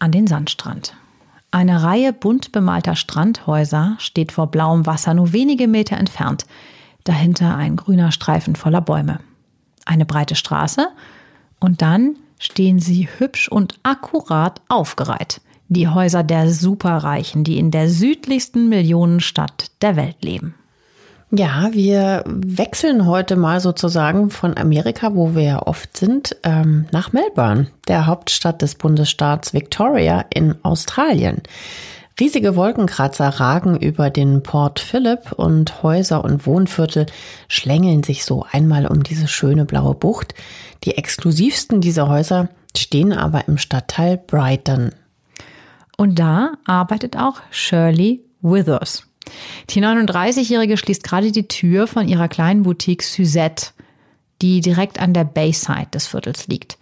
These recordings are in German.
an den Sandstrand. Eine Reihe bunt bemalter Strandhäuser steht vor blauem Wasser nur wenige Meter entfernt. Dahinter ein grüner Streifen voller Bäume. Eine breite Straße und dann stehen sie hübsch und akkurat aufgereiht. Die Häuser der Superreichen, die in der südlichsten Millionenstadt der Welt leben. Ja, wir wechseln heute mal sozusagen von Amerika, wo wir ja oft sind, ähm, nach Melbourne, der Hauptstadt des Bundesstaats Victoria in Australien. Riesige Wolkenkratzer ragen über den Port Phillip und Häuser und Wohnviertel schlängeln sich so einmal um diese schöne blaue Bucht. Die exklusivsten dieser Häuser stehen aber im Stadtteil Brighton. Und da arbeitet auch Shirley Withers. Die 39-Jährige schließt gerade die Tür von ihrer kleinen Boutique Suzette, die direkt an der Bayside des Viertels liegt.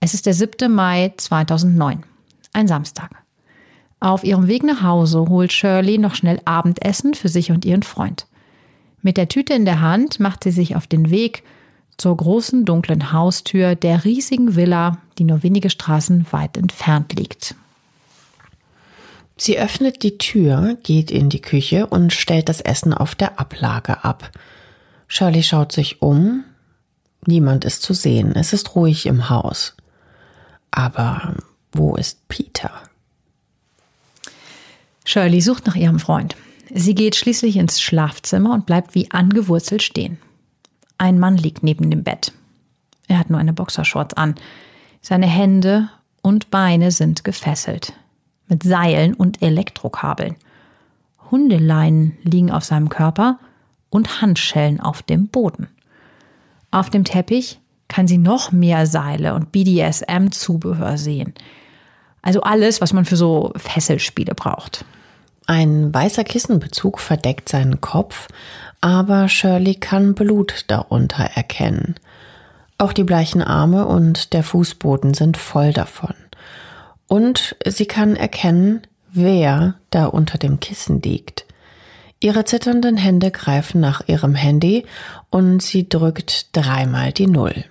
Es ist der 7. Mai 2009, ein Samstag. Auf ihrem Weg nach Hause holt Shirley noch schnell Abendessen für sich und ihren Freund. Mit der Tüte in der Hand macht sie sich auf den Weg zur großen dunklen Haustür der riesigen Villa, die nur wenige Straßen weit entfernt liegt. Sie öffnet die Tür, geht in die Küche und stellt das Essen auf der Ablage ab. Shirley schaut sich um. Niemand ist zu sehen. Es ist ruhig im Haus. Aber wo ist Peter? Shirley sucht nach ihrem Freund. Sie geht schließlich ins Schlafzimmer und bleibt wie angewurzelt stehen. Ein Mann liegt neben dem Bett. Er hat nur eine Boxershorts an. Seine Hände und Beine sind gefesselt mit Seilen und Elektrokabeln. Hundeleinen liegen auf seinem Körper und Handschellen auf dem Boden. Auf dem Teppich kann sie noch mehr Seile und BDSM-Zubehör sehen. Also alles, was man für so Fesselspiele braucht. Ein weißer Kissenbezug verdeckt seinen Kopf, aber Shirley kann Blut darunter erkennen. Auch die bleichen Arme und der Fußboden sind voll davon. Und sie kann erkennen, wer da unter dem Kissen liegt. Ihre zitternden Hände greifen nach ihrem Handy und sie drückt dreimal die Null.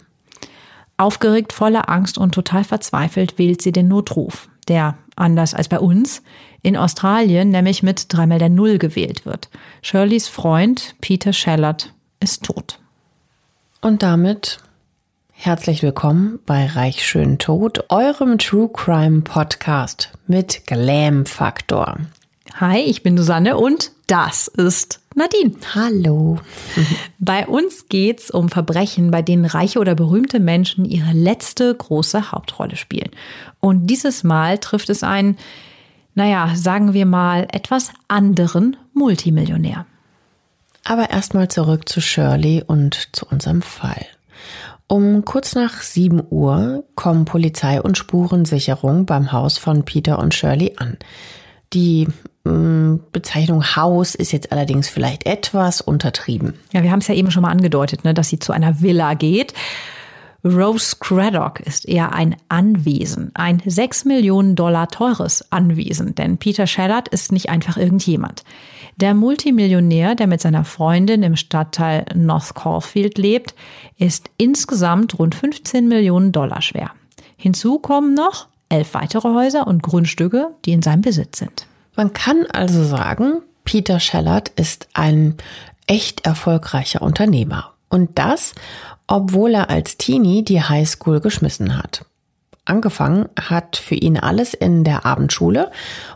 Aufgeregt, voller Angst und total verzweifelt wählt sie den Notruf, der, anders als bei uns, in Australien nämlich mit dreimal der Null gewählt wird. Shirleys Freund Peter Shallard ist tot. Und damit Herzlich willkommen bei Reich Schön Tod, eurem True Crime Podcast mit Glam Faktor. Hi, ich bin Susanne und das ist Nadine. Hallo. Bei uns geht's um Verbrechen, bei denen reiche oder berühmte Menschen ihre letzte große Hauptrolle spielen. Und dieses Mal trifft es einen, naja, sagen wir mal, etwas anderen Multimillionär. Aber erstmal zurück zu Shirley und zu unserem Fall. Um kurz nach 7 Uhr kommen Polizei und Spurensicherung beim Haus von Peter und Shirley an. Die mm, Bezeichnung Haus ist jetzt allerdings vielleicht etwas untertrieben. Ja, wir haben es ja eben schon mal angedeutet, ne, dass sie zu einer Villa geht. Rose Craddock ist eher ein Anwesen, ein 6 Millionen Dollar teures Anwesen, denn Peter Shallard ist nicht einfach irgendjemand. Der Multimillionär, der mit seiner Freundin im Stadtteil North Caulfield lebt, ist insgesamt rund 15 Millionen Dollar schwer. Hinzu kommen noch elf weitere Häuser und Grundstücke, die in seinem Besitz sind. Man kann also sagen, Peter Schellert ist ein echt erfolgreicher Unternehmer. Und das, obwohl er als Teenie die Highschool geschmissen hat. Angefangen hat für ihn alles in der Abendschule,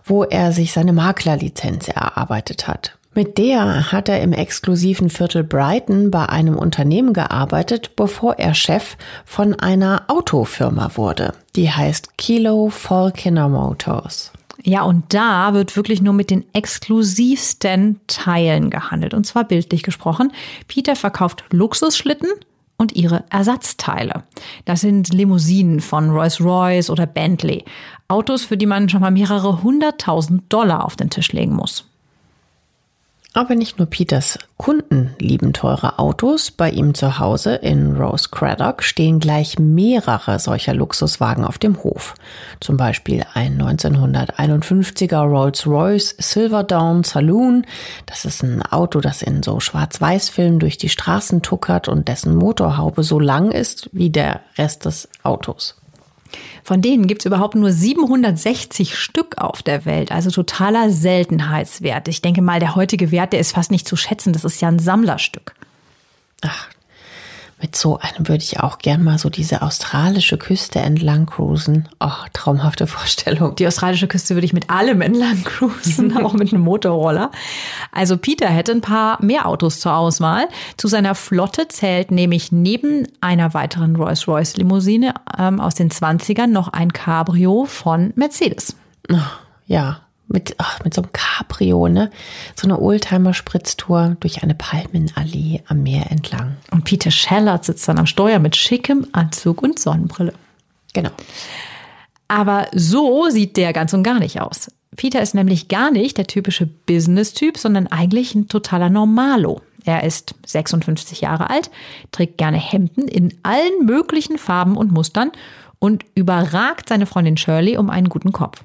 wo er sich seine Maklerlizenz erarbeitet hat. Mit der hat er im exklusiven Viertel Brighton bei einem Unternehmen gearbeitet, bevor er Chef von einer Autofirma wurde. Die heißt Kilo Falconer Motors. Ja, und da wird wirklich nur mit den exklusivsten Teilen gehandelt. Und zwar bildlich gesprochen. Peter verkauft Luxusschlitten und ihre Ersatzteile. Das sind Limousinen von Rolls-Royce oder Bentley. Autos, für die man schon mal mehrere hunderttausend Dollar auf den Tisch legen muss. Aber nicht nur Peters Kunden lieben teure Autos. Bei ihm zu Hause in Rose Craddock stehen gleich mehrere solcher Luxuswagen auf dem Hof. Zum Beispiel ein 1951er Rolls-Royce Silverdown Saloon. Das ist ein Auto, das in so Schwarz-Weiß-Filmen durch die Straßen tuckert und dessen Motorhaube so lang ist wie der Rest des Autos. Von denen gibt es überhaupt nur 760 Stück auf der Welt, also totaler Seltenheitswert. Ich denke mal, der heutige Wert, der ist fast nicht zu schätzen. Das ist ja ein Sammlerstück. Ach, mit so einem würde ich auch gern mal so diese australische Küste entlang cruisen. Oh, traumhafte Vorstellung. Die australische Küste würde ich mit allem entlang cruisen, auch mit einem Motorroller. Also Peter hätte ein paar mehr Autos zur Auswahl. Zu seiner Flotte zählt nämlich neben einer weiteren Rolls-Royce Limousine ähm, aus den 20ern noch ein Cabrio von Mercedes. Ja, mit, ach, mit so einem Cabrio, ne? So eine Oldtimer-Spritztour durch eine Palmenallee am Meer entlang. Und Peter Schellert sitzt dann am Steuer mit schickem Anzug und Sonnenbrille. Genau. Aber so sieht der ganz und gar nicht aus. Peter ist nämlich gar nicht der typische Business-Typ, sondern eigentlich ein totaler Normalo. Er ist 56 Jahre alt, trägt gerne Hemden in allen möglichen Farben und Mustern und überragt seine Freundin Shirley um einen guten Kopf.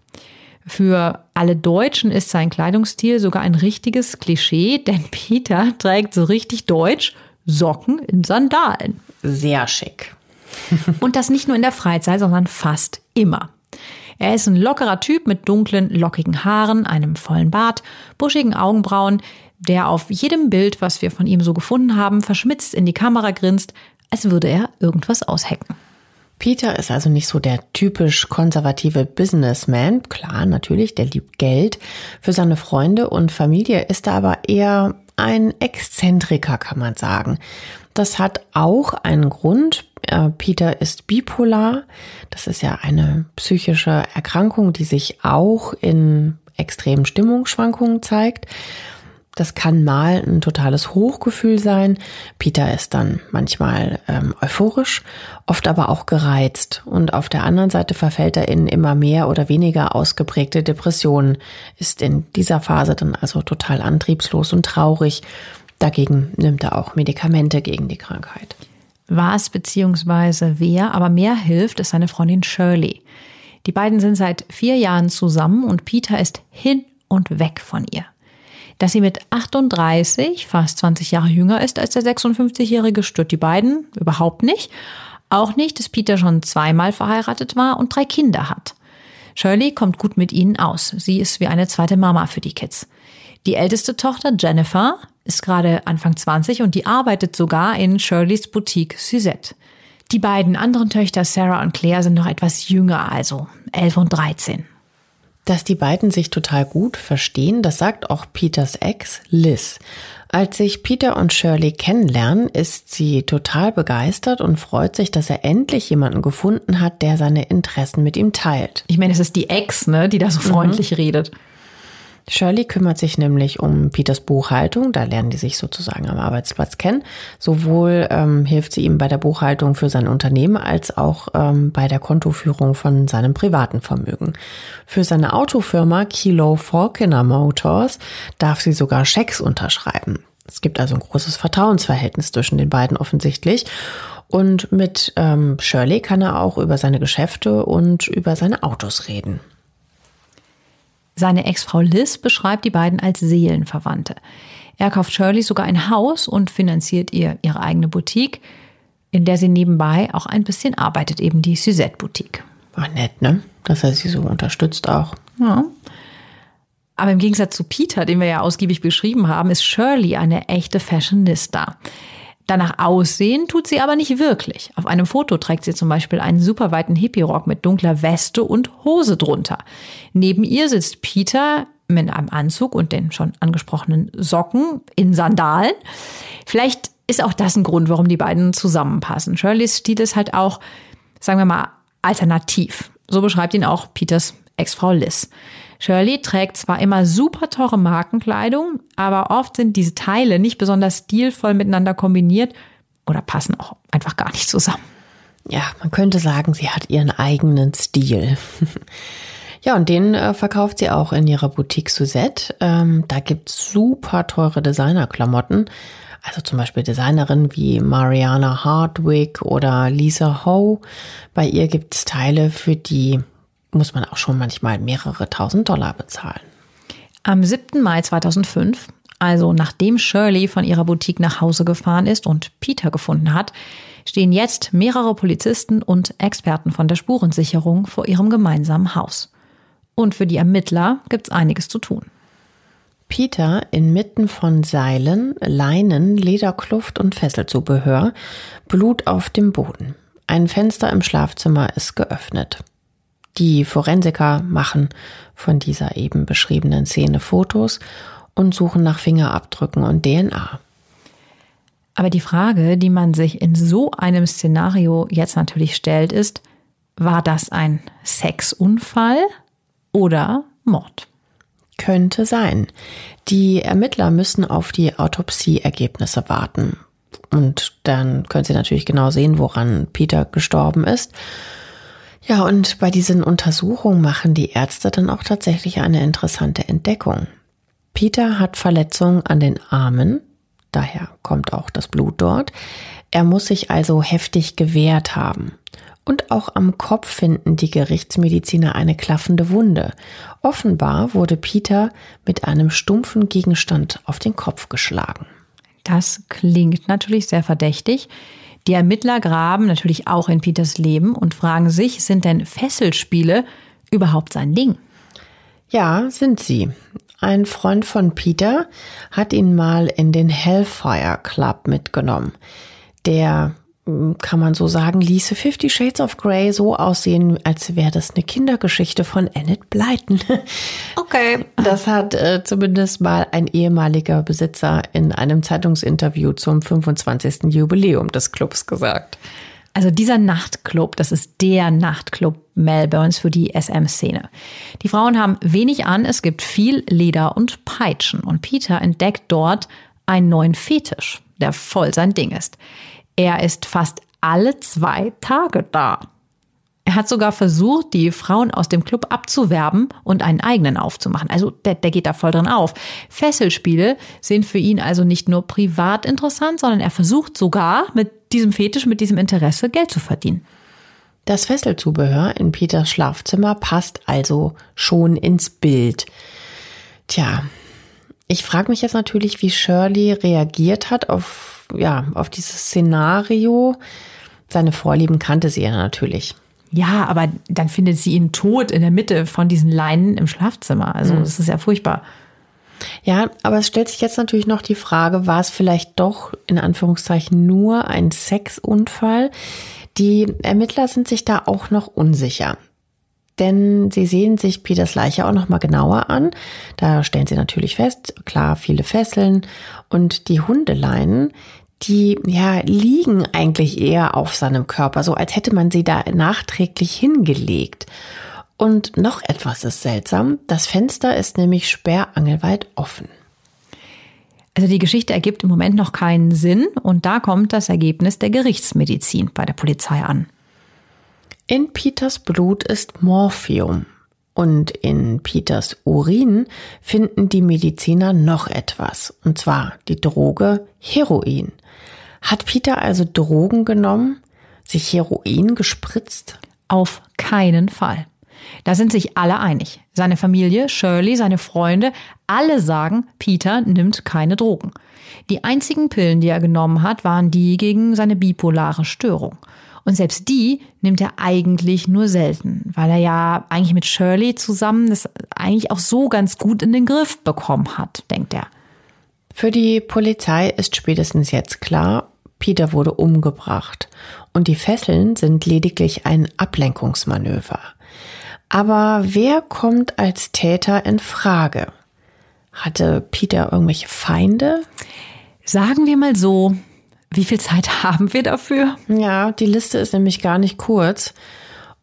Für alle Deutschen ist sein Kleidungsstil sogar ein richtiges Klischee, denn Peter trägt so richtig deutsch Socken in Sandalen. Sehr schick. Und das nicht nur in der Freizeit, sondern fast immer. Er ist ein lockerer Typ mit dunklen, lockigen Haaren, einem vollen Bart, buschigen Augenbrauen, der auf jedem Bild, was wir von ihm so gefunden haben, verschmitzt in die Kamera grinst, als würde er irgendwas aushacken. Peter ist also nicht so der typisch konservative Businessman. Klar, natürlich, der liebt Geld. Für seine Freunde und Familie ist er aber eher ein Exzentriker, kann man sagen. Das hat auch einen Grund. Äh, Peter ist bipolar. Das ist ja eine psychische Erkrankung, die sich auch in extremen Stimmungsschwankungen zeigt. Das kann mal ein totales Hochgefühl sein. Peter ist dann manchmal ähm, euphorisch, oft aber auch gereizt. Und auf der anderen Seite verfällt er in immer mehr oder weniger ausgeprägte Depressionen, ist in dieser Phase dann also total antriebslos und traurig. Dagegen nimmt er auch Medikamente gegen die Krankheit. Was bzw. wer aber mehr hilft, ist seine Freundin Shirley. Die beiden sind seit vier Jahren zusammen und Peter ist hin und weg von ihr. Dass sie mit 38 fast 20 Jahre jünger ist als der 56-Jährige, stört die beiden überhaupt nicht. Auch nicht, dass Peter schon zweimal verheiratet war und drei Kinder hat. Shirley kommt gut mit ihnen aus. Sie ist wie eine zweite Mama für die Kids. Die älteste Tochter, Jennifer, ist gerade Anfang 20 und die arbeitet sogar in Shirleys Boutique Suzette. Die beiden anderen Töchter, Sarah und Claire, sind noch etwas jünger, also 11 und 13. Dass die beiden sich total gut verstehen, das sagt auch Peters Ex Liz. Als sich Peter und Shirley kennenlernen, ist sie total begeistert und freut sich, dass er endlich jemanden gefunden hat, der seine Interessen mit ihm teilt. Ich meine, es ist die Ex, ne, die da so freundlich mhm. redet. Shirley kümmert sich nämlich um Peters Buchhaltung, da lernen die sich sozusagen am Arbeitsplatz kennen. Sowohl ähm, hilft sie ihm bei der Buchhaltung für sein Unternehmen als auch ähm, bei der Kontoführung von seinem privaten Vermögen. Für seine Autofirma Kilo Falconer Motors darf sie sogar Schecks unterschreiben. Es gibt also ein großes Vertrauensverhältnis zwischen den beiden offensichtlich. Und mit ähm, Shirley kann er auch über seine Geschäfte und über seine Autos reden. Seine Ex-Frau Liz beschreibt die beiden als Seelenverwandte. Er kauft Shirley sogar ein Haus und finanziert ihr ihre eigene Boutique, in der sie nebenbei auch ein bisschen arbeitet, eben die Suzette Boutique. War nett, ne? Dass er sie so unterstützt auch. Ja. Aber im Gegensatz zu Peter, den wir ja ausgiebig beschrieben haben, ist Shirley eine echte Fashionista. Danach aussehen tut sie aber nicht wirklich. Auf einem Foto trägt sie zum Beispiel einen superweiten Hippie-Rock mit dunkler Weste und Hose drunter. Neben ihr sitzt Peter mit einem Anzug und den schon angesprochenen Socken in Sandalen. Vielleicht ist auch das ein Grund, warum die beiden zusammenpassen. Shirleys Stil ist halt auch, sagen wir mal, alternativ. So beschreibt ihn auch Peters Ex-Frau Liz. Shirley trägt zwar immer super teure Markenkleidung, aber oft sind diese Teile nicht besonders stilvoll miteinander kombiniert oder passen auch einfach gar nicht zusammen. Ja, man könnte sagen, sie hat ihren eigenen Stil. ja, und den äh, verkauft sie auch in ihrer Boutique Suzette. Ähm, da gibt's super teure Designerklamotten. Also zum Beispiel Designerinnen wie Mariana Hardwick oder Lisa Ho. Bei ihr gibt's Teile, für die muss man auch schon manchmal mehrere tausend Dollar bezahlen. Am 7. Mai 2005, also nachdem Shirley von ihrer Boutique nach Hause gefahren ist und Peter gefunden hat, stehen jetzt mehrere Polizisten und Experten von der Spurensicherung vor ihrem gemeinsamen Haus. Und für die Ermittler gibt's einiges zu tun. Peter inmitten von Seilen, Leinen, Lederkluft und Fesselzubehör, Blut auf dem Boden. Ein Fenster im Schlafzimmer ist geöffnet. Die Forensiker machen von dieser eben beschriebenen Szene Fotos und suchen nach Fingerabdrücken und DNA. Aber die Frage, die man sich in so einem Szenario jetzt natürlich stellt, ist, war das ein Sexunfall oder Mord? Könnte sein. Die Ermittler müssen auf die Autopsieergebnisse warten. Und dann können sie natürlich genau sehen, woran Peter gestorben ist. Ja, und bei diesen Untersuchungen machen die Ärzte dann auch tatsächlich eine interessante Entdeckung. Peter hat Verletzungen an den Armen, daher kommt auch das Blut dort. Er muss sich also heftig gewehrt haben. Und auch am Kopf finden die Gerichtsmediziner eine klaffende Wunde. Offenbar wurde Peter mit einem stumpfen Gegenstand auf den Kopf geschlagen. Das klingt natürlich sehr verdächtig. Die Ermittler graben natürlich auch in Peters Leben und fragen sich, sind denn Fesselspiele überhaupt sein Ding? Ja, sind sie. Ein Freund von Peter hat ihn mal in den Hellfire Club mitgenommen. Der kann man so sagen, ließe Fifty Shades of Grey so aussehen, als wäre das eine Kindergeschichte von Annette Blyton. Okay. Das hat äh, zumindest mal ein ehemaliger Besitzer in einem Zeitungsinterview zum 25. Jubiläum des Clubs gesagt. Also dieser Nachtclub, das ist der Nachtclub Melbournes für die SM-Szene. Die Frauen haben wenig an, es gibt viel Leder und Peitschen und Peter entdeckt dort einen neuen Fetisch, der voll sein Ding ist. Er ist fast alle zwei Tage da. Er hat sogar versucht, die Frauen aus dem Club abzuwerben und einen eigenen aufzumachen. Also der, der geht da voll drin auf. Fesselspiele sind für ihn also nicht nur privat interessant, sondern er versucht sogar mit diesem Fetisch, mit diesem Interesse Geld zu verdienen. Das Fesselzubehör in Peters Schlafzimmer passt also schon ins Bild. Tja, ich frage mich jetzt natürlich, wie Shirley reagiert hat auf ja, auf dieses Szenario. Seine Vorlieben kannte sie ja natürlich. Ja, aber dann findet sie ihn tot in der Mitte von diesen Leinen im Schlafzimmer. Also mhm. das ist ja furchtbar. Ja, aber es stellt sich jetzt natürlich noch die Frage, war es vielleicht doch in Anführungszeichen nur ein Sexunfall? Die Ermittler sind sich da auch noch unsicher denn sie sehen sich Peters Leiche auch noch mal genauer an. Da stellen sie natürlich fest, klar, viele Fesseln und die Hundeleinen, die ja liegen eigentlich eher auf seinem Körper, so als hätte man sie da nachträglich hingelegt. Und noch etwas ist seltsam, das Fenster ist nämlich sperrangelweit offen. Also die Geschichte ergibt im Moment noch keinen Sinn und da kommt das Ergebnis der Gerichtsmedizin bei der Polizei an. In Peters Blut ist Morphium und in Peters Urin finden die Mediziner noch etwas, und zwar die Droge Heroin. Hat Peter also Drogen genommen, sich Heroin gespritzt? Auf keinen Fall. Da sind sich alle einig. Seine Familie, Shirley, seine Freunde, alle sagen, Peter nimmt keine Drogen. Die einzigen Pillen, die er genommen hat, waren die gegen seine bipolare Störung. Und selbst die nimmt er eigentlich nur selten, weil er ja eigentlich mit Shirley zusammen das eigentlich auch so ganz gut in den Griff bekommen hat, denkt er. Für die Polizei ist spätestens jetzt klar, Peter wurde umgebracht und die Fesseln sind lediglich ein Ablenkungsmanöver. Aber wer kommt als Täter in Frage? Hatte Peter irgendwelche Feinde? Sagen wir mal so, wie viel Zeit haben wir dafür? Ja, die Liste ist nämlich gar nicht kurz.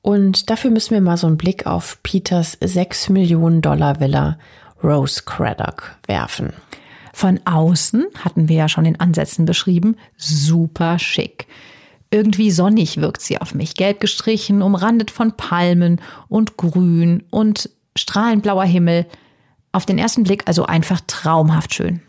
Und dafür müssen wir mal so einen Blick auf Peters 6 Millionen Dollar Villa Rose Craddock werfen. Von außen, hatten wir ja schon in Ansätzen beschrieben, super schick. Irgendwie sonnig wirkt sie auf mich, gelb gestrichen, umrandet von Palmen und Grün und strahlend blauer Himmel. Auf den ersten Blick also einfach traumhaft schön.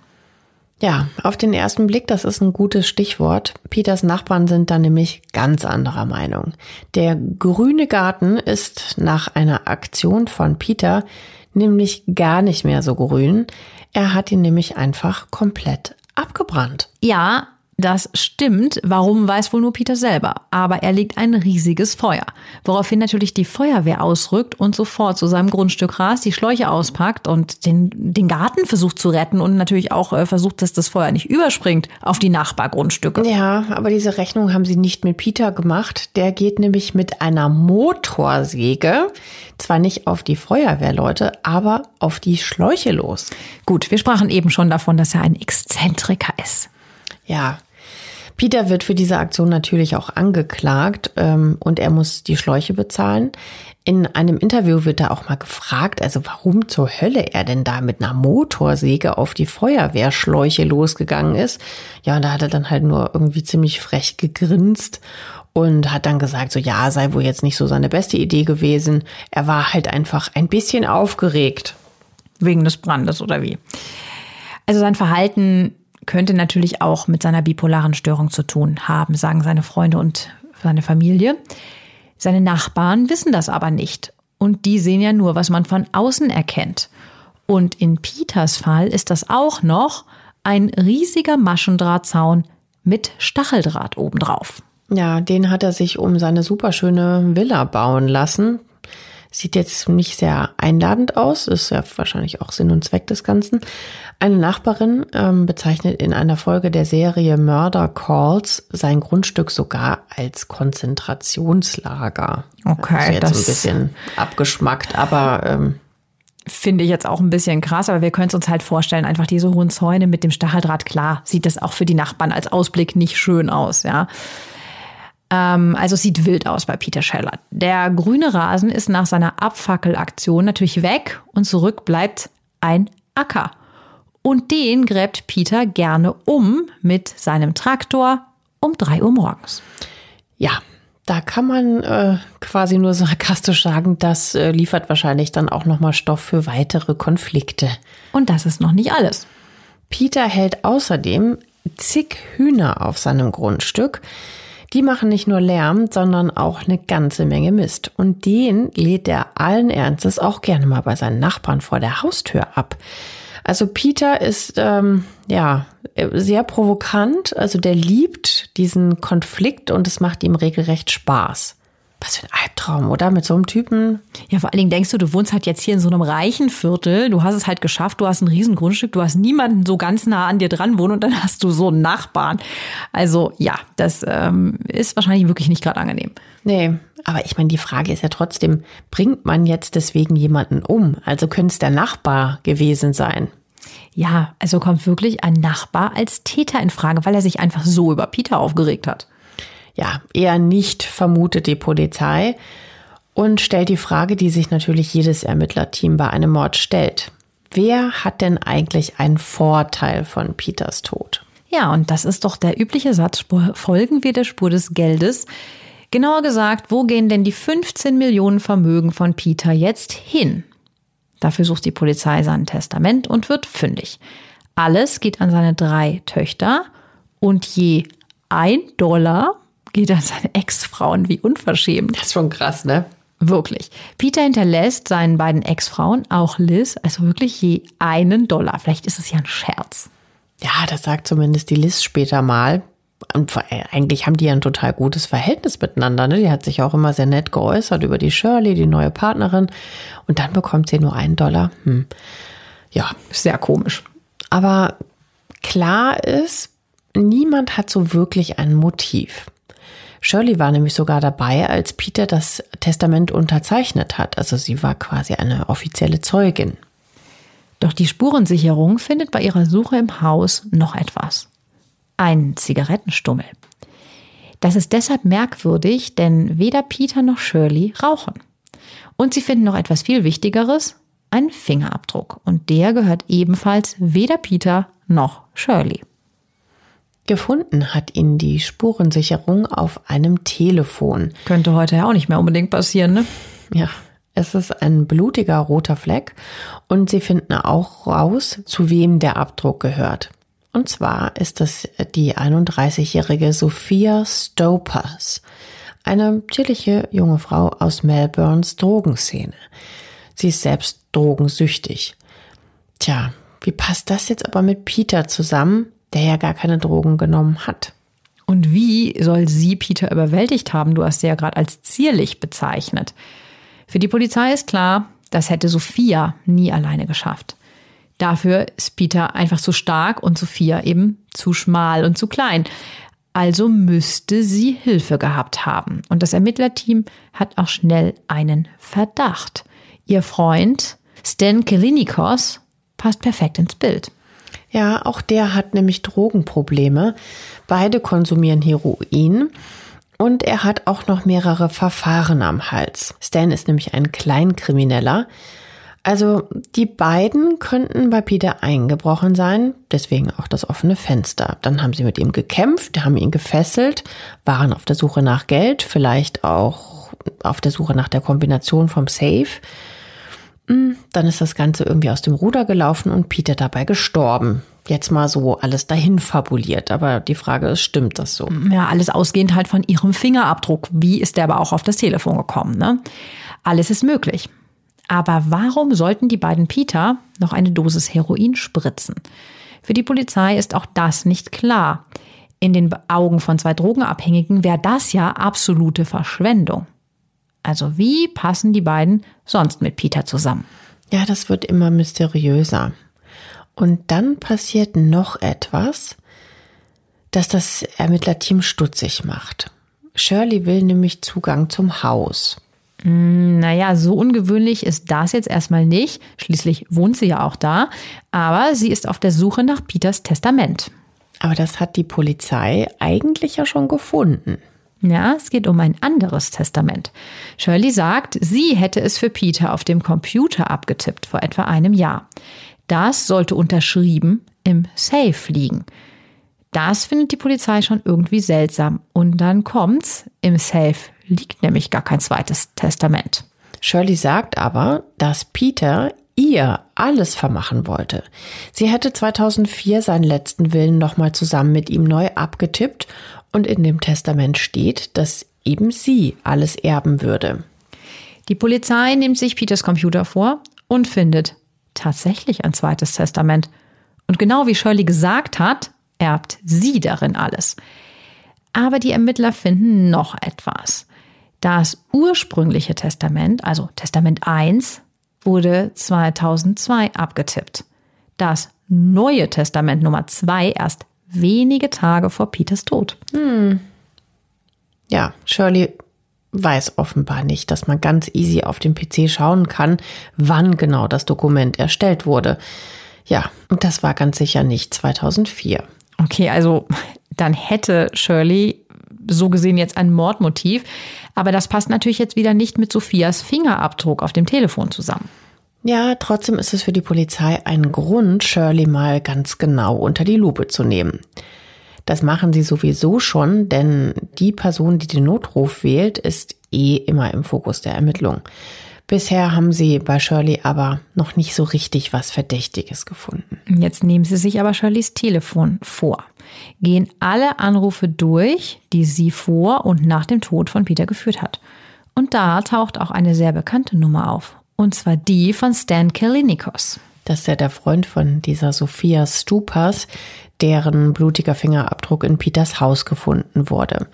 Ja, auf den ersten Blick, das ist ein gutes Stichwort. Peters Nachbarn sind da nämlich ganz anderer Meinung. Der grüne Garten ist nach einer Aktion von Peter nämlich gar nicht mehr so grün. Er hat ihn nämlich einfach komplett abgebrannt. Ja, das stimmt. Warum weiß wohl nur Peter selber. Aber er legt ein riesiges Feuer. Woraufhin natürlich die Feuerwehr ausrückt und sofort zu seinem Grundstück rast, die Schläuche auspackt und den, den Garten versucht zu retten und natürlich auch äh, versucht, dass das Feuer nicht überspringt auf die Nachbargrundstücke. Ja, aber diese Rechnung haben sie nicht mit Peter gemacht. Der geht nämlich mit einer Motorsäge zwar nicht auf die Feuerwehrleute, aber auf die Schläuche los. Gut, wir sprachen eben schon davon, dass er ein Exzentriker ist. Ja, Peter wird für diese Aktion natürlich auch angeklagt ähm, und er muss die Schläuche bezahlen. In einem Interview wird er auch mal gefragt, also warum zur Hölle er denn da mit einer Motorsäge auf die Feuerwehrschläuche losgegangen ist. Ja, und da hat er dann halt nur irgendwie ziemlich frech gegrinst und hat dann gesagt, so ja, sei wohl jetzt nicht so seine beste Idee gewesen. Er war halt einfach ein bisschen aufgeregt. Wegen des Brandes oder wie? Also sein Verhalten könnte natürlich auch mit seiner bipolaren Störung zu tun haben, sagen seine Freunde und seine Familie. Seine Nachbarn wissen das aber nicht. Und die sehen ja nur, was man von außen erkennt. Und in Peters Fall ist das auch noch ein riesiger Maschendrahtzaun mit Stacheldraht obendrauf. Ja, den hat er sich um seine superschöne Villa bauen lassen. Sieht jetzt nicht sehr einladend aus, ist ja wahrscheinlich auch Sinn und Zweck des Ganzen. Eine Nachbarin ähm, bezeichnet in einer Folge der Serie Murder Calls sein Grundstück sogar als Konzentrationslager. Okay, also jetzt das ein bisschen abgeschmackt, aber ähm, finde ich jetzt auch ein bisschen krass, aber wir können es uns halt vorstellen, einfach diese hohen Zäune mit dem Stacheldraht, klar, sieht das auch für die Nachbarn als Ausblick nicht schön aus, ja. Ähm, also es sieht wild aus bei Peter Scheller. Der grüne Rasen ist nach seiner Abfackelaktion natürlich weg und zurück bleibt ein Acker. Und den gräbt Peter gerne um mit seinem Traktor um drei Uhr morgens. Ja, da kann man äh, quasi nur sarkastisch sagen, das äh, liefert wahrscheinlich dann auch nochmal Stoff für weitere Konflikte. Und das ist noch nicht alles. Peter hält außerdem zig Hühner auf seinem Grundstück. Die machen nicht nur Lärm, sondern auch eine ganze Menge Mist. Und den lädt er allen Ernstes auch gerne mal bei seinen Nachbarn vor der Haustür ab. Also Peter ist ähm, ja sehr provokant, also der liebt diesen Konflikt und es macht ihm regelrecht Spaß. Was für ein Albtraum, oder? Mit so einem Typen. Ja, vor allen Dingen denkst du, du wohnst halt jetzt hier in so einem reichen Viertel, du hast es halt geschafft, du hast ein riesen Grundstück, du hast niemanden so ganz nah an dir dran wohnen und dann hast du so einen Nachbarn. Also ja, das ähm, ist wahrscheinlich wirklich nicht gerade angenehm. Nee, aber ich meine, die Frage ist ja trotzdem, bringt man jetzt deswegen jemanden um? Also könnte es der Nachbar gewesen sein? Ja, also kommt wirklich ein Nachbar als Täter in Frage, weil er sich einfach so über Peter aufgeregt hat ja, eher nicht vermutet die Polizei und stellt die Frage, die sich natürlich jedes Ermittlerteam bei einem Mord stellt. Wer hat denn eigentlich einen Vorteil von Peters Tod? Ja, und das ist doch der übliche Satz, folgen wir der Spur des Geldes. Genauer gesagt, wo gehen denn die 15 Millionen Vermögen von Peter jetzt hin? Dafür sucht die Polizei sein Testament und wird fündig. Alles geht an seine drei Töchter und je ein Dollar geht an seine Ex-Frauen. Wie unverschämt. Das ist schon krass, ne? Wirklich. Peter hinterlässt seinen beiden Ex-Frauen, auch Liz, also wirklich je einen Dollar. Vielleicht ist es ja ein Scherz. Ja, das sagt zumindest die Liz später mal. Und eigentlich haben die ja ein total gutes Verhältnis miteinander. Ne? Die hat sich auch immer sehr nett geäußert über die Shirley, die neue Partnerin. Und dann bekommt sie nur einen Dollar. Hm. Ja. Sehr komisch. Aber klar ist, niemand hat so wirklich ein Motiv. Shirley war nämlich sogar dabei, als Peter das Testament unterzeichnet hat. Also sie war quasi eine offizielle Zeugin. Doch die Spurensicherung findet bei ihrer Suche im Haus noch etwas. Ein Zigarettenstummel. Das ist deshalb merkwürdig, denn weder Peter noch Shirley rauchen. Und sie finden noch etwas viel Wichtigeres, einen Fingerabdruck. Und der gehört ebenfalls weder Peter noch Shirley. Gefunden hat ihn die Spurensicherung auf einem Telefon. Könnte heute ja auch nicht mehr unbedingt passieren, ne? Ja, es ist ein blutiger roter Fleck und sie finden auch raus, zu wem der Abdruck gehört. Und zwar ist es die 31-jährige Sophia Stopers, eine zierliche junge Frau aus Melbournes Drogenszene. Sie ist selbst drogensüchtig. Tja, wie passt das jetzt aber mit Peter zusammen, der ja gar keine Drogen genommen hat? Und wie soll sie Peter überwältigt haben? Du hast sie ja gerade als zierlich bezeichnet. Für die Polizei ist klar, das hätte Sophia nie alleine geschafft. Dafür ist Peter einfach zu stark und Sophia eben zu schmal und zu klein. Also müsste sie Hilfe gehabt haben. Und das Ermittlerteam hat auch schnell einen Verdacht. Ihr Freund Stan Kalinikos passt perfekt ins Bild. Ja, auch der hat nämlich Drogenprobleme. Beide konsumieren Heroin. Und er hat auch noch mehrere Verfahren am Hals. Stan ist nämlich ein Kleinkrimineller. Also die beiden könnten bei Peter eingebrochen sein, deswegen auch das offene Fenster. Dann haben sie mit ihm gekämpft, haben ihn gefesselt, waren auf der Suche nach Geld, vielleicht auch auf der Suche nach der Kombination vom Safe. Dann ist das Ganze irgendwie aus dem Ruder gelaufen und Peter dabei gestorben. Jetzt mal so alles dahin fabuliert, aber die Frage ist, stimmt das so? Ja, alles ausgehend halt von ihrem Fingerabdruck. Wie ist der aber auch auf das Telefon gekommen? Ne? Alles ist möglich. Aber warum sollten die beiden Peter noch eine Dosis Heroin spritzen? Für die Polizei ist auch das nicht klar. In den Augen von zwei Drogenabhängigen wäre das ja absolute Verschwendung. Also wie passen die beiden sonst mit Peter zusammen? Ja, das wird immer mysteriöser. Und dann passiert noch etwas, das das Ermittlerteam stutzig macht. Shirley will nämlich Zugang zum Haus. Hm, naja, so ungewöhnlich ist das jetzt erstmal nicht. Schließlich wohnt sie ja auch da. Aber sie ist auf der Suche nach Peters Testament. Aber das hat die Polizei eigentlich ja schon gefunden. Ja, es geht um ein anderes Testament. Shirley sagt, sie hätte es für Peter auf dem Computer abgetippt vor etwa einem Jahr. Das sollte unterschrieben im Safe liegen. Das findet die Polizei schon irgendwie seltsam. Und dann kommt's, im Safe liegt nämlich gar kein zweites Testament. Shirley sagt aber, dass Peter ihr alles vermachen wollte. Sie hätte 2004 seinen letzten Willen nochmal zusammen mit ihm neu abgetippt und in dem Testament steht, dass eben sie alles erben würde. Die Polizei nimmt sich Peters Computer vor und findet tatsächlich ein zweites Testament. Und genau wie Shirley gesagt hat, erbt sie darin alles. Aber die Ermittler finden noch etwas. Das ursprüngliche Testament, also Testament 1, wurde 2002 abgetippt. Das neue Testament Nummer 2 erst wenige Tage vor Peters Tod. Hm. Ja, Shirley weiß offenbar nicht, dass man ganz easy auf dem PC schauen kann, wann genau das Dokument erstellt wurde. Ja, und das war ganz sicher nicht 2004. Okay, also dann hätte Shirley so gesehen jetzt ein Mordmotiv, aber das passt natürlich jetzt wieder nicht mit Sophias Fingerabdruck auf dem Telefon zusammen. Ja, trotzdem ist es für die Polizei ein Grund, Shirley mal ganz genau unter die Lupe zu nehmen. Das machen sie sowieso schon, denn die Person, die den Notruf wählt, ist eh immer im Fokus der Ermittlung. Bisher haben sie bei Shirley aber noch nicht so richtig was Verdächtiges gefunden. Jetzt nehmen sie sich aber Shirleys Telefon vor, gehen alle Anrufe durch, die sie vor und nach dem Tod von Peter geführt hat. Und da taucht auch eine sehr bekannte Nummer auf. Und zwar die von Stan Kalinikos. Das ist ja der Freund von dieser Sophia Stupas, deren blutiger Fingerabdruck in Peters Haus gefunden wurde.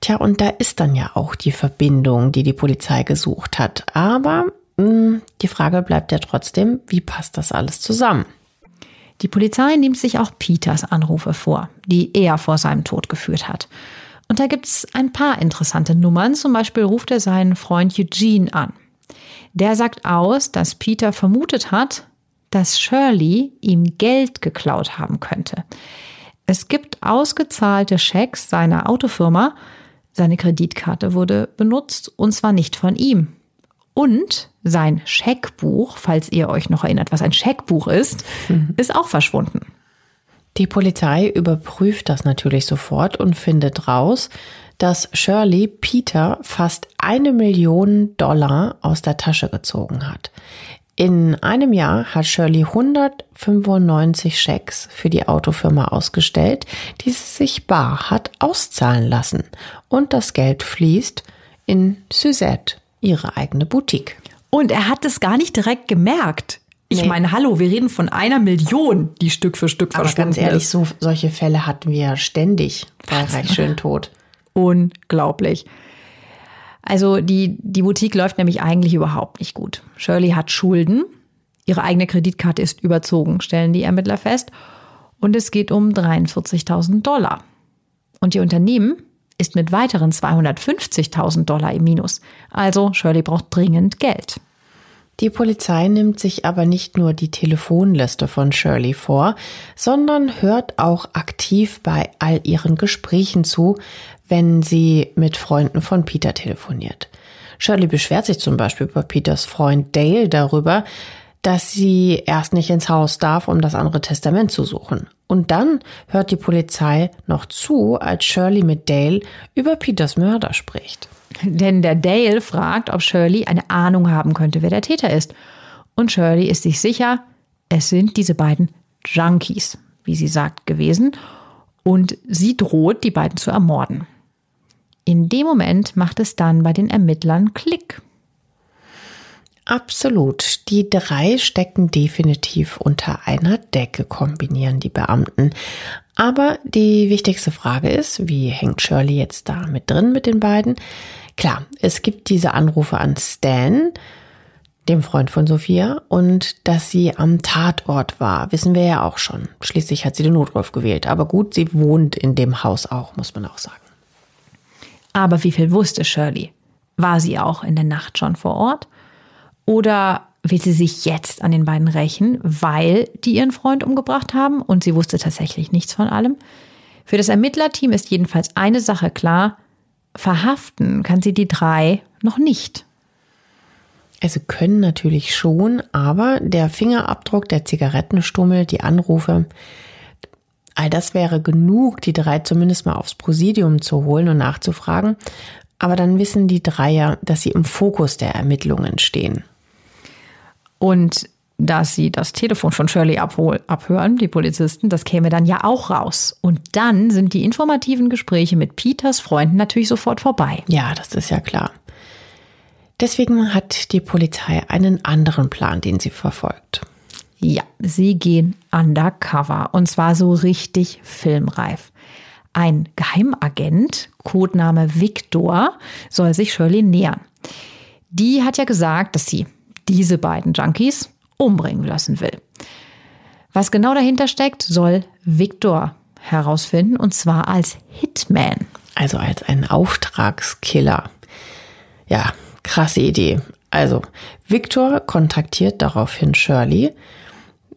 Tja, und da ist dann ja auch die Verbindung, die die Polizei gesucht hat. Aber mh, hm, die Frage bleibt ja trotzdem, wie passt das alles zusammen? Die Polizei nimmt sich auch Peters Anrufe vor, die er vor seinem Tod geführt hat. Und da gibt es ein paar interessante Nummern. Zum Beispiel ruft er seinen Freund Eugene an. Der sagt aus, dass Peter vermutet hat, dass Shirley ihm Geld geklaut haben könnte. Es gibt ausgezahlte Schecks seiner Autofirma. Seine Kreditkarte wurde benutzt und zwar nicht von ihm. Und sein Scheckbuch, falls ihr euch noch erinnert, was ein Scheckbuch ist, mhm. ist auch verschwunden. Die Polizei überprüft das natürlich sofort und findet raus, dass Shirley Peter fast eine Million Dollar aus der Tasche gezogen hat. In einem Jahr hat Shirley 195 Schecks für die Autofirma ausgestellt, die sie sich bar hat auszahlen lassen. Und das Geld fließt in Suzette, ihre eigene Boutique. Und er hat es gar nicht direkt gemerkt. Ich nee. meine, hallo, wir reden von einer Million, die Stück für Stück Aber ganz ehrlich, so, solche Fälle hatten wir ständig bei Reich schön tot. Unglaublich. Also die, die Boutique läuft nämlich eigentlich überhaupt nicht gut. Shirley hat Schulden. Ihre eigene Kreditkarte ist überzogen, stellen die Ermittler fest. Und es geht um 43.000 Dollar. Und ihr Unternehmen ist mit weiteren 250.000 Dollar im Minus. Also Shirley braucht dringend Geld. Die Polizei nimmt sich aber nicht nur die Telefonliste von Shirley vor, sondern hört auch aktiv bei all ihren Gesprächen zu, wenn sie mit Freunden von Peter telefoniert. Shirley beschwert sich zum Beispiel über Peters Freund Dale darüber, dass sie erst nicht ins Haus darf, um das andere Testament zu suchen. Und dann hört die Polizei noch zu, als Shirley mit Dale über Peters Mörder spricht. Denn der Dale fragt, ob Shirley eine Ahnung haben könnte, wer der Täter ist. Und Shirley ist sich sicher, es sind diese beiden Junkies, wie sie sagt, gewesen. Und sie droht, die beiden zu ermorden. In dem Moment macht es dann bei den Ermittlern Klick. Absolut. Die drei stecken definitiv unter einer Decke, kombinieren die Beamten. Aber die wichtigste Frage ist, wie hängt Shirley jetzt da mit drin mit den beiden? Klar, es gibt diese Anrufe an Stan, dem Freund von Sophia, und dass sie am Tatort war, wissen wir ja auch schon. Schließlich hat sie den Notruf gewählt. Aber gut, sie wohnt in dem Haus auch, muss man auch sagen. Aber wie viel wusste Shirley? War sie auch in der Nacht schon vor Ort? Oder will sie sich jetzt an den beiden rächen, weil die ihren Freund umgebracht haben und sie wusste tatsächlich nichts von allem? Für das Ermittlerteam ist jedenfalls eine Sache klar, verhaften kann sie die drei noch nicht. Also können natürlich schon, aber der Fingerabdruck, der Zigarettenstummel, die Anrufe, all das wäre genug, die drei zumindest mal aufs Präsidium zu holen und nachzufragen. Aber dann wissen die drei ja, dass sie im Fokus der Ermittlungen stehen. Und dass sie das Telefon von Shirley abhören, die Polizisten, das käme dann ja auch raus. Und dann sind die informativen Gespräche mit Peters Freunden natürlich sofort vorbei. Ja, das ist ja klar. Deswegen hat die Polizei einen anderen Plan, den sie verfolgt. Ja, sie gehen undercover und zwar so richtig filmreif. Ein Geheimagent, Codename Victor, soll sich Shirley nähern. Die hat ja gesagt, dass sie diese beiden Junkies umbringen lassen will. Was genau dahinter steckt, soll Victor herausfinden und zwar als Hitman. Also als ein Auftragskiller. Ja, krasse Idee. Also, Victor kontaktiert daraufhin Shirley.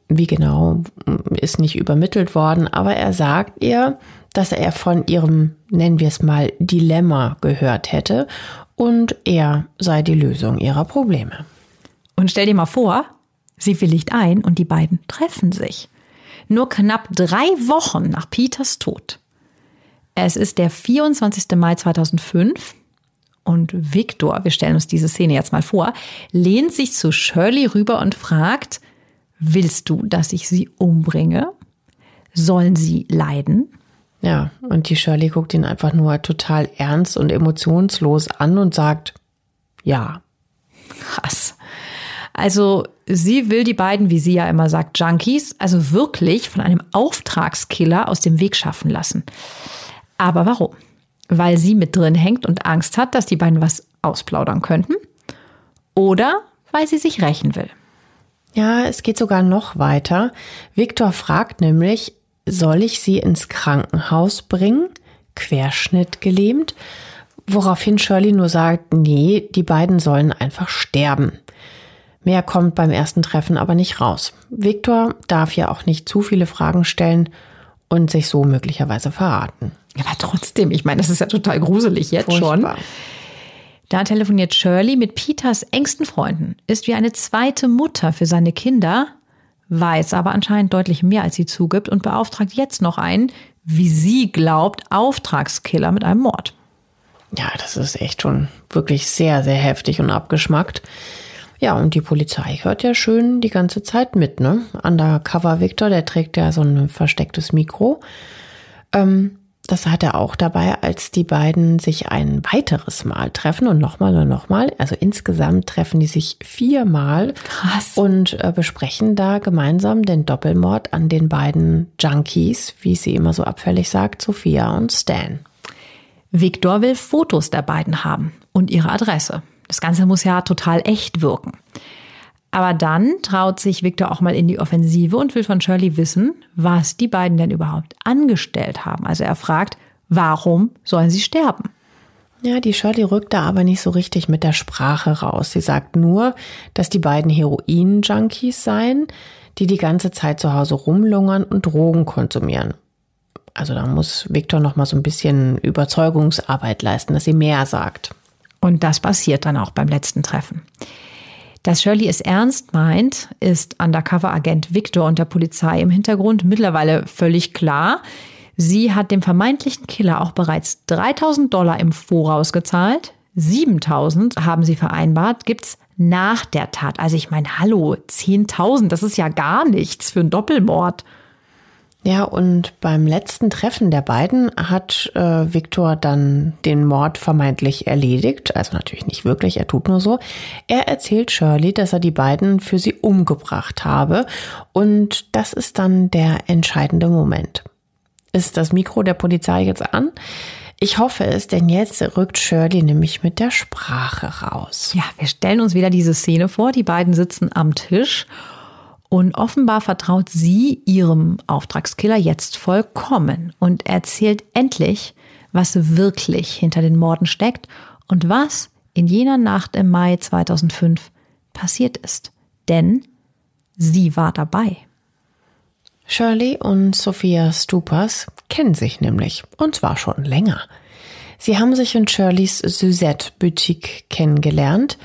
Wie genau ist nicht übermittelt worden, aber er sagt ihr, dass er von ihrem, nennen wir es mal, Dilemma gehört hätte und er sei die Lösung ihrer Probleme. Und stell dir mal vor, sie willigt ein und die beiden treffen sich. Nur knapp drei Wochen nach Peters Tod. Es ist der 24. Mai 2005 und Victor, wir stellen uns diese Szene jetzt mal vor, lehnt sich zu Shirley rüber und fragt, willst du, dass ich sie umbringe? Sollen sie leiden? Ja, und die Shirley guckt ihn einfach nur total ernst und emotionslos an und sagt, ja. Krass. Also sie will die beiden, wie sie ja immer sagt, Junkies, also wirklich von einem Auftragskiller aus dem Weg schaffen lassen. Aber warum? Weil sie mit drin hängt und Angst hat, dass die beiden was ausplaudern könnten? Oder weil sie sich rächen will? Ja, es geht sogar noch weiter. Viktor fragt nämlich, soll ich sie ins Krankenhaus bringen? Querschnitt gelähmt? Woraufhin Shirley nur sagt, nee, die beiden sollen einfach sterben. Mehr kommt beim ersten Treffen aber nicht raus. Viktor darf ja auch nicht zu viele Fragen stellen und sich so möglicherweise verraten. Aber trotzdem, ich meine, das ist ja total gruselig jetzt Furchtbar. schon. Da telefoniert Shirley mit Peters engsten Freunden, ist wie eine zweite Mutter für seine Kinder, weiß aber anscheinend deutlich mehr, als sie zugibt und beauftragt jetzt noch einen, wie sie glaubt, Auftragskiller mit einem Mord. Ja, das ist echt schon wirklich sehr, sehr heftig und abgeschmackt. Ja, und die Polizei hört ja schön die ganze Zeit mit, ne? Undercover Victor, der trägt ja so ein verstecktes Mikro. Ähm, das hat er auch dabei, als die beiden sich ein weiteres Mal treffen und nochmal und nochmal. Also insgesamt treffen die sich viermal Krass. und äh, besprechen da gemeinsam den Doppelmord an den beiden Junkies, wie sie immer so abfällig sagt, Sophia und Stan. Victor will Fotos der beiden haben und ihre Adresse. Das Ganze muss ja total echt wirken. Aber dann traut sich Victor auch mal in die Offensive und will von Shirley wissen, was die beiden denn überhaupt angestellt haben. Also er fragt, warum sollen sie sterben? Ja, die Shirley rückt da aber nicht so richtig mit der Sprache raus. Sie sagt nur, dass die beiden Heroin-Junkies seien, die die ganze Zeit zu Hause rumlungern und Drogen konsumieren. Also da muss Victor noch mal so ein bisschen Überzeugungsarbeit leisten, dass sie mehr sagt. Und das passiert dann auch beim letzten Treffen. Dass Shirley es ernst meint, ist Undercover-Agent Victor und der Polizei im Hintergrund mittlerweile völlig klar. Sie hat dem vermeintlichen Killer auch bereits 3000 Dollar im Voraus gezahlt. 7000 haben sie vereinbart, gibt's nach der Tat. Also ich meine, hallo, 10.000, das ist ja gar nichts für einen Doppelmord. Ja, und beim letzten Treffen der beiden hat äh, Viktor dann den Mord vermeintlich erledigt. Also natürlich nicht wirklich, er tut nur so. Er erzählt Shirley, dass er die beiden für sie umgebracht habe. Und das ist dann der entscheidende Moment. Ist das Mikro der Polizei jetzt an? Ich hoffe es, denn jetzt rückt Shirley nämlich mit der Sprache raus. Ja, wir stellen uns wieder diese Szene vor. Die beiden sitzen am Tisch und offenbar vertraut sie ihrem Auftragskiller jetzt vollkommen und erzählt endlich, was wirklich hinter den Morden steckt und was in jener Nacht im Mai 2005 passiert ist. Denn sie war dabei. Shirley und Sophia Stupas kennen sich nämlich, und zwar schon länger. Sie haben sich in Shirleys Suzette Boutique kennengelernt.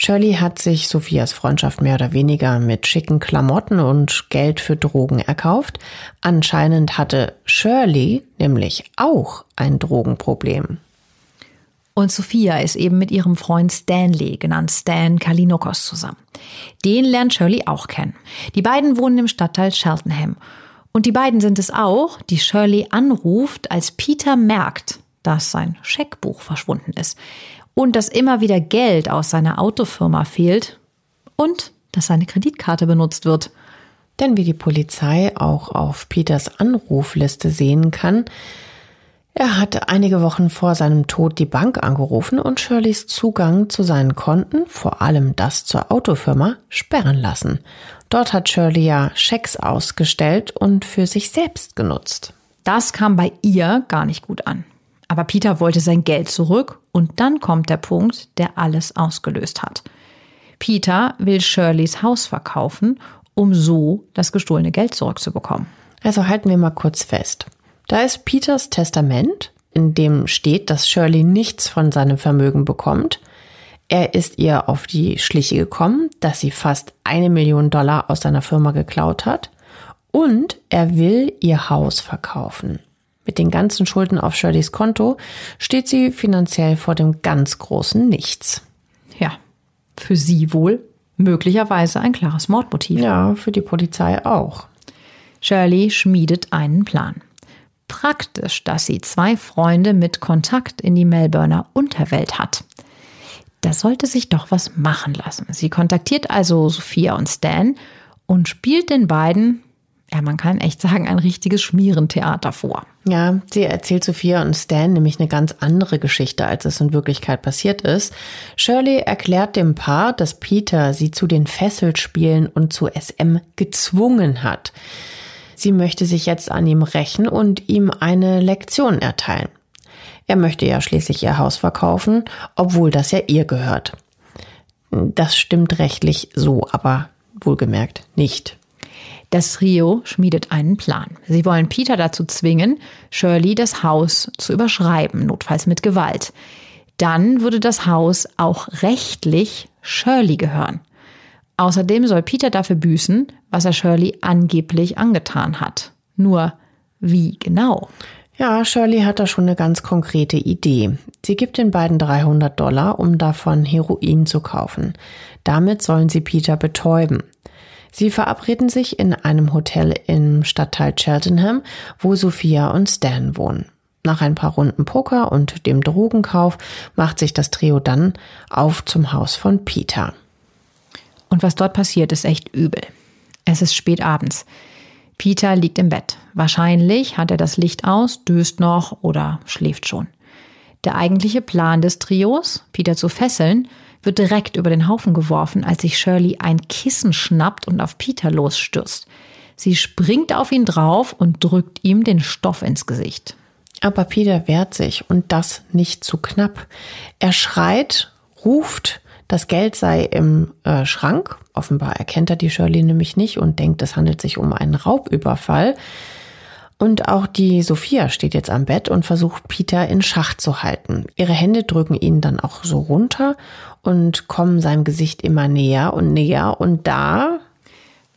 Shirley hat sich Sophias Freundschaft mehr oder weniger mit schicken Klamotten und Geld für Drogen erkauft. Anscheinend hatte Shirley nämlich auch ein Drogenproblem. Und Sophia ist eben mit ihrem Freund Stanley, genannt Stan Kalinokos, zusammen. Den lernt Shirley auch kennen. Die beiden wohnen im Stadtteil Cheltenham. Und die beiden sind es auch, die Shirley anruft, als Peter merkt, dass sein Scheckbuch verschwunden ist und dass immer wieder Geld aus seiner Autofirma fehlt und dass seine Kreditkarte benutzt wird. Denn wie die Polizei auch auf Peters Anrufliste sehen kann, er hatte einige Wochen vor seinem Tod die Bank angerufen und Shirleys Zugang zu seinen Konten, vor allem das zur Autofirma, sperren lassen. Dort hat Shirley ja Schecks ausgestellt und für sich selbst genutzt. Das kam bei ihr gar nicht gut an. Aber Peter wollte sein Geld zurück und dann kommt der Punkt, der alles ausgelöst hat. Peter will Shirleys Haus verkaufen, um so das gestohlene Geld zurückzubekommen. Also halten wir mal kurz fest. Da ist Peters Testament, in dem steht, dass Shirley nichts von seinem Vermögen bekommt. Er ist ihr auf die Schliche gekommen, dass sie fast eine Million Dollar aus seiner Firma geklaut hat. Und er will ihr Haus verkaufen. Mit den ganzen Schulden auf Shirleys Konto steht sie finanziell vor dem ganz großen Nichts. Ja, für sie wohl möglicherweise ein klares Mordmotiv. Ja, für die Polizei auch. Shirley schmiedet einen Plan. Praktisch, dass sie zwei Freunde mit Kontakt in die Melbourner Unterwelt hat. Da sollte sich doch was machen lassen. Sie kontaktiert also Sophia und Stan und spielt den beiden ja, man kann echt sagen, ein richtiges Schmierentheater vor. Ja, sie erzählt Sophia und Stan nämlich eine ganz andere Geschichte, als es in Wirklichkeit passiert ist. Shirley erklärt dem Paar, dass Peter sie zu den Fesselspielen und zu SM gezwungen hat. Sie möchte sich jetzt an ihm rächen und ihm eine Lektion erteilen. Er möchte ja schließlich ihr Haus verkaufen, obwohl das ja ihr gehört. Das stimmt rechtlich so, aber wohlgemerkt nicht. Das Trio schmiedet einen Plan. Sie wollen Peter dazu zwingen, Shirley das Haus zu überschreiben, notfalls mit Gewalt. Dann würde das Haus auch rechtlich Shirley gehören. Außerdem soll Peter dafür büßen, was er Shirley angeblich angetan hat. Nur wie genau? Ja, Shirley hat da schon eine ganz konkrete Idee. Sie gibt den beiden 300 Dollar, um davon Heroin zu kaufen. Damit sollen sie Peter betäuben. Sie verabreden sich in einem Hotel im Stadtteil Cheltenham, wo Sophia und Stan wohnen. Nach ein paar Runden Poker und dem Drogenkauf macht sich das Trio dann auf zum Haus von Peter. Und was dort passiert, ist echt übel. Es ist spät abends. Peter liegt im Bett. Wahrscheinlich hat er das Licht aus, döst noch oder schläft schon. Der eigentliche Plan des Trios, Peter zu fesseln, wird direkt über den Haufen geworfen, als sich Shirley ein Kissen schnappt und auf Peter losstürzt. Sie springt auf ihn drauf und drückt ihm den Stoff ins Gesicht. Aber Peter wehrt sich und das nicht zu knapp. Er schreit, ruft, das Geld sei im äh, Schrank. Offenbar erkennt er die Shirley nämlich nicht und denkt, es handelt sich um einen Raubüberfall. Und auch die Sophia steht jetzt am Bett und versucht Peter in Schach zu halten. Ihre Hände drücken ihn dann auch so runter und kommen seinem Gesicht immer näher und näher und da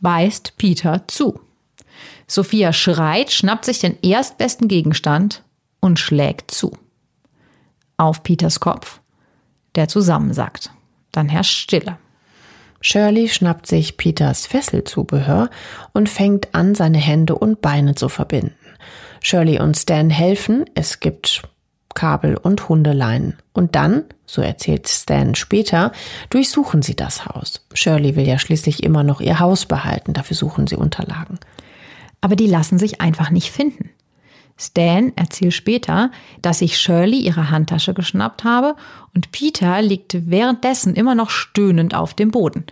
beißt Peter zu. Sophia schreit, schnappt sich den erstbesten Gegenstand und schlägt zu. Auf Peters Kopf, der zusammensackt. Dann herrscht Stille. Shirley schnappt sich Peters Fesselzubehör und fängt an, seine Hände und Beine zu verbinden. Shirley und Stan helfen, es gibt Kabel und Hundeleinen. Und dann, so erzählt Stan später, durchsuchen sie das Haus. Shirley will ja schließlich immer noch ihr Haus behalten, dafür suchen sie Unterlagen. Aber die lassen sich einfach nicht finden. Stan erzählt später, dass sich Shirley ihre Handtasche geschnappt habe und Peter liegt währenddessen immer noch stöhnend auf dem Boden.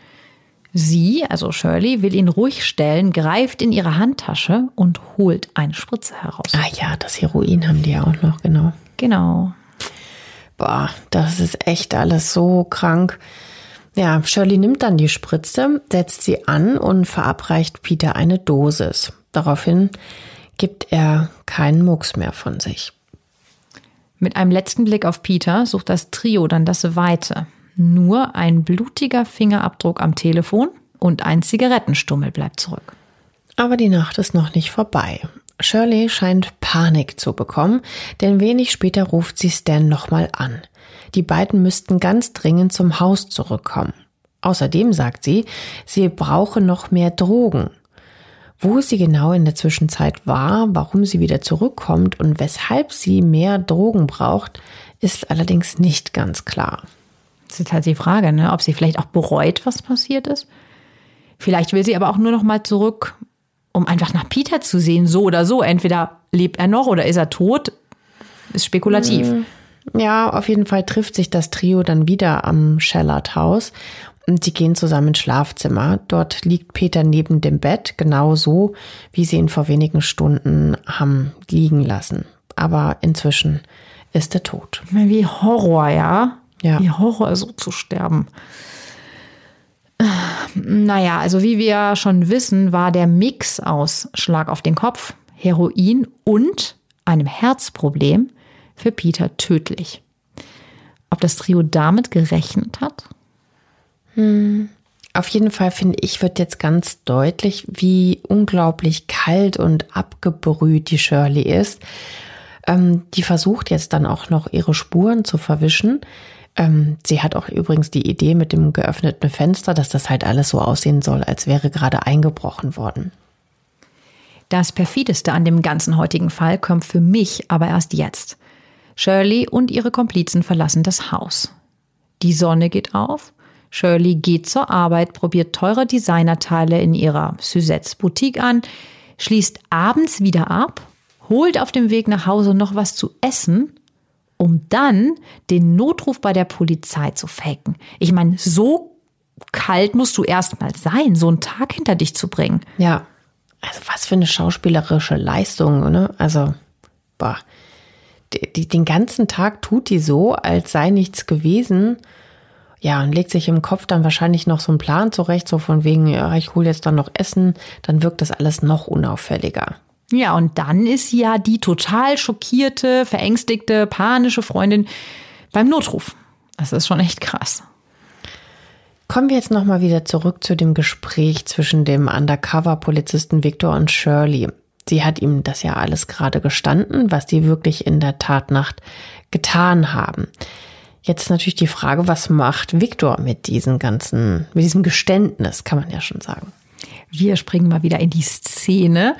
Sie, also Shirley, will ihn ruhig stellen, greift in ihre Handtasche und holt eine Spritze heraus. Ah ja, das Heroin haben die ja auch noch, genau. Genau. Boah, das ist echt alles so krank. Ja, Shirley nimmt dann die Spritze, setzt sie an und verabreicht Peter eine Dosis. Daraufhin gibt er keinen Mucks mehr von sich. Mit einem letzten Blick auf Peter sucht das Trio dann das Weite. Nur ein blutiger Fingerabdruck am Telefon und ein Zigarettenstummel bleibt zurück. Aber die Nacht ist noch nicht vorbei. Shirley scheint Panik zu bekommen, denn wenig später ruft sie Stan nochmal an. Die beiden müssten ganz dringend zum Haus zurückkommen. Außerdem sagt sie, sie brauche noch mehr Drogen. Wo sie genau in der Zwischenzeit war, warum sie wieder zurückkommt und weshalb sie mehr Drogen braucht, ist allerdings nicht ganz klar. Das ist halt die Frage, ne? ob sie vielleicht auch bereut, was passiert ist. Vielleicht will sie aber auch nur noch mal zurück, um einfach nach Peter zu sehen, so oder so. Entweder lebt er noch oder ist er tot. Ist spekulativ. Hm. Ja, auf jeden Fall trifft sich das Trio dann wieder am Shellard Haus und sie gehen zusammen ins Schlafzimmer. Dort liegt Peter neben dem Bett, genau so, wie sie ihn vor wenigen Stunden haben liegen lassen. Aber inzwischen ist er tot. Wie Horror, ja? Ja. Wie Horror, so zu sterben. Naja, also wie wir schon wissen, war der Mix aus Schlag auf den Kopf, Heroin und einem Herzproblem für Peter tödlich. Ob das Trio damit gerechnet hat? Hm. Auf jeden Fall finde ich, wird jetzt ganz deutlich, wie unglaublich kalt und abgebrüht die Shirley ist. Ähm, die versucht jetzt dann auch noch ihre Spuren zu verwischen. Ähm, sie hat auch übrigens die Idee mit dem geöffneten Fenster, dass das halt alles so aussehen soll, als wäre gerade eingebrochen worden. Das perfideste an dem ganzen heutigen Fall kommt für mich aber erst jetzt. Shirley und ihre Komplizen verlassen das Haus. Die Sonne geht auf Shirley geht zur Arbeit, probiert teure Designerteile in ihrer Suzettes Boutique an, schließt abends wieder ab, holt auf dem Weg nach Hause noch was zu essen, um dann den Notruf bei der Polizei zu faken. Ich meine, so kalt musst du erst mal sein, so einen Tag hinter dich zu bringen. Ja. Also was für eine schauspielerische Leistung, ne? Also, boah. Den ganzen Tag tut die so, als sei nichts gewesen Ja, und legt sich im Kopf dann wahrscheinlich noch so einen Plan zurecht, so von wegen, ja, ich hole jetzt dann noch Essen, dann wirkt das alles noch unauffälliger. Ja, und dann ist ja die total schockierte, verängstigte, panische Freundin beim Notruf. Das ist schon echt krass. Kommen wir jetzt nochmal wieder zurück zu dem Gespräch zwischen dem Undercover-Polizisten Victor und Shirley. Sie hat ihm das ja alles gerade gestanden, was die wirklich in der Tatnacht getan haben. Jetzt natürlich die Frage, was macht Victor mit diesem ganzen, mit diesem Geständnis, kann man ja schon sagen. Wir springen mal wieder in die Szene.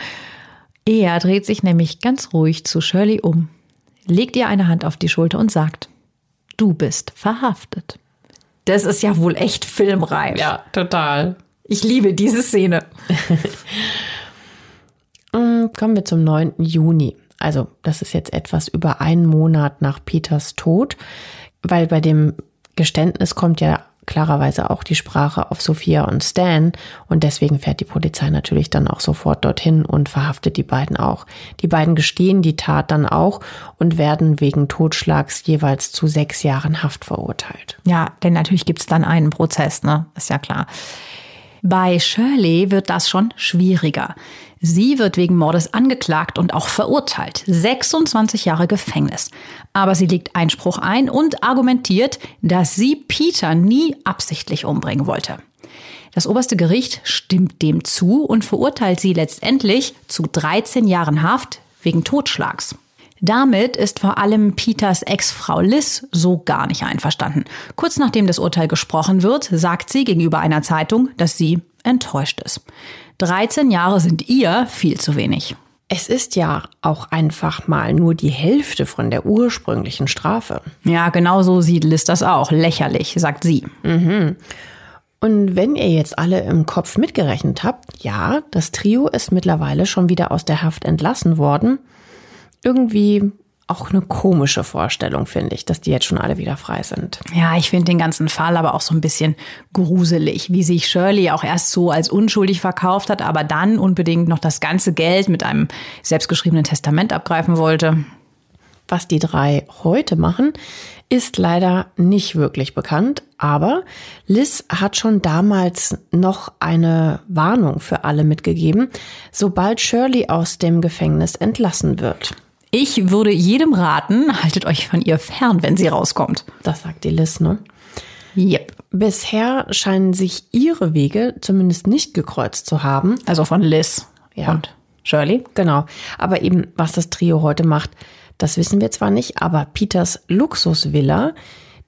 Er dreht sich nämlich ganz ruhig zu Shirley um, legt ihr eine Hand auf die Schulter und sagt, du bist verhaftet. Das ist ja wohl echt filmreif. Ja, total. Ich liebe diese Szene. Mm, kommen wir zum 9. Juni. Also, das ist jetzt etwas über einen Monat nach Peters Tod, weil bei dem Geständnis kommt ja klarerweise auch die Sprache auf Sophia und Stan und deswegen fährt die Polizei natürlich dann auch sofort dorthin und verhaftet die beiden auch. Die beiden gestehen die Tat dann auch und werden wegen Totschlags jeweils zu sechs Jahren Haft verurteilt. Ja, denn natürlich gibt's dann einen Prozess, ne? Ist ja klar. Bei Shirley wird das schon schwieriger. Sie wird wegen Mordes angeklagt und auch verurteilt. 26 Jahre Gefängnis. Aber sie legt Einspruch ein und argumentiert, dass sie Peter nie absichtlich umbringen wollte. Das oberste Gericht stimmt dem zu und verurteilt sie letztendlich zu 13 Jahren Haft wegen Totschlags. Damit ist vor allem Peters Ex-Frau Liz so gar nicht einverstanden. Kurz nachdem das Urteil gesprochen wird, sagt sie gegenüber einer Zeitung, dass sie enttäuscht ist. 13 Jahre sind ihr viel zu wenig. Es ist ja auch einfach mal nur die Hälfte von der ursprünglichen Strafe. Ja, genau so sieht Liz das auch. Lächerlich, sagt sie. Mhm. Und wenn ihr jetzt alle im Kopf mitgerechnet habt, ja, das Trio ist mittlerweile schon wieder aus der Haft entlassen worden. Irgendwie auch eine komische Vorstellung, finde ich, dass die jetzt schon alle wieder frei sind. Ja, ich finde den ganzen Fall aber auch so ein bisschen gruselig, wie sich Shirley auch erst so als unschuldig verkauft hat, aber dann unbedingt noch das ganze Geld mit einem selbstgeschriebenen Testament abgreifen wollte. Was die drei heute machen, ist leider nicht wirklich bekannt, aber Liz hat schon damals noch eine Warnung für alle mitgegeben, sobald Shirley aus dem Gefängnis entlassen wird. Ich würde jedem raten, haltet euch von ihr fern, wenn sie rauskommt. Das sagt die Liz, ne? Yep. Bisher scheinen sich ihre Wege zumindest nicht gekreuzt zu haben. Also von Liz Ja. und Shirley. Genau. Aber eben, was das Trio heute macht, das wissen wir zwar nicht, aber Peters Luxusvilla,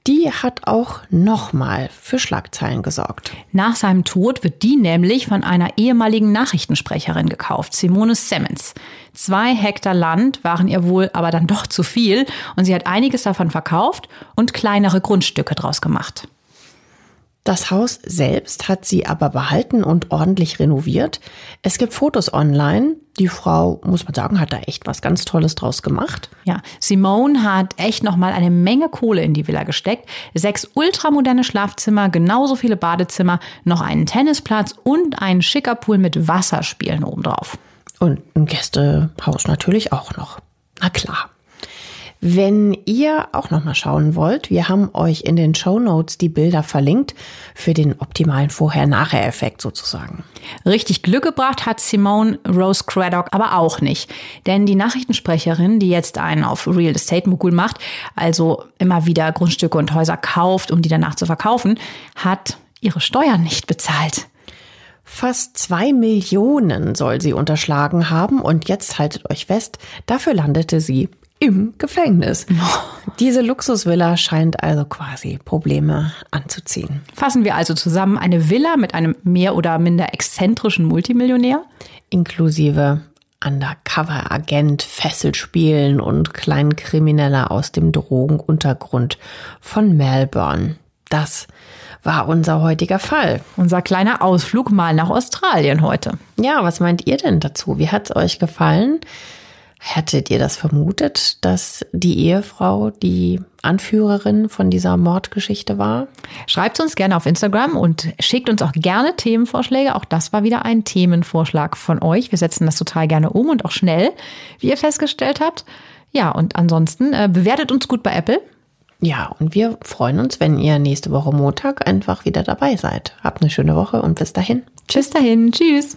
die hat auch nochmal für Schlagzeilen gesorgt. Nach seinem Tod wird die nämlich von einer ehemaligen Nachrichtensprecherin gekauft, Simone Simmons. Zwei Hektar Land waren ihr wohl aber dann doch zu viel und sie hat einiges davon verkauft und kleinere Grundstücke draus gemacht. Das Haus selbst hat sie aber behalten und ordentlich renoviert. Es gibt Fotos online. Die Frau, muss man sagen, hat da echt was ganz Tolles draus gemacht. Ja, Simone hat echt noch mal eine Menge Kohle in die Villa gesteckt. Sechs ultramoderne Schlafzimmer, genauso viele Badezimmer, noch einen Tennisplatz und einen schicker Pool mit Wasserspielen obendrauf. Und ein Gästehaus natürlich auch noch. Na klar. Wenn ihr auch noch mal schauen wollt, wir haben euch in den Show Notes die Bilder verlinkt für den optimalen Vorher-Nachher-Effekt sozusagen. Richtig Glück gebracht hat Simone Rose Craddock aber auch nicht. Denn die Nachrichtensprecherin, die jetzt einen auf Real Estate Mogul macht, also immer wieder Grundstücke und Häuser kauft, um die danach zu verkaufen, hat ihre Steuern nicht bezahlt. Fast zwei Millionen soll sie unterschlagen haben und jetzt haltet euch fest, dafür landete sie im Gefängnis. Diese Luxusvilla scheint also quasi Probleme anzuziehen. Fassen wir also zusammen eine Villa mit einem mehr oder minder exzentrischen Multimillionär? Inklusive Undercover-Agent, Fesselspielen und Kleinkrimineller aus dem Drogenuntergrund von Melbourne. Das war unser heutiger Fall. Unser kleiner Ausflug mal nach Australien heute. Ja, was meint ihr denn dazu? Wie hat's euch gefallen? Hättet ihr das vermutet, dass die Ehefrau die Anführerin von dieser Mordgeschichte war? Schreibt uns gerne auf Instagram und schickt uns auch gerne Themenvorschläge. Auch das war wieder ein Themenvorschlag von euch. Wir setzen das total gerne um und auch schnell, wie ihr festgestellt habt. Ja, und ansonsten äh, bewertet uns gut bei Apple. Ja, und wir freuen uns, wenn ihr nächste Woche Montag einfach wieder dabei seid. Habt eine schöne Woche und bis dahin. Tschüss dahin. Tschüss.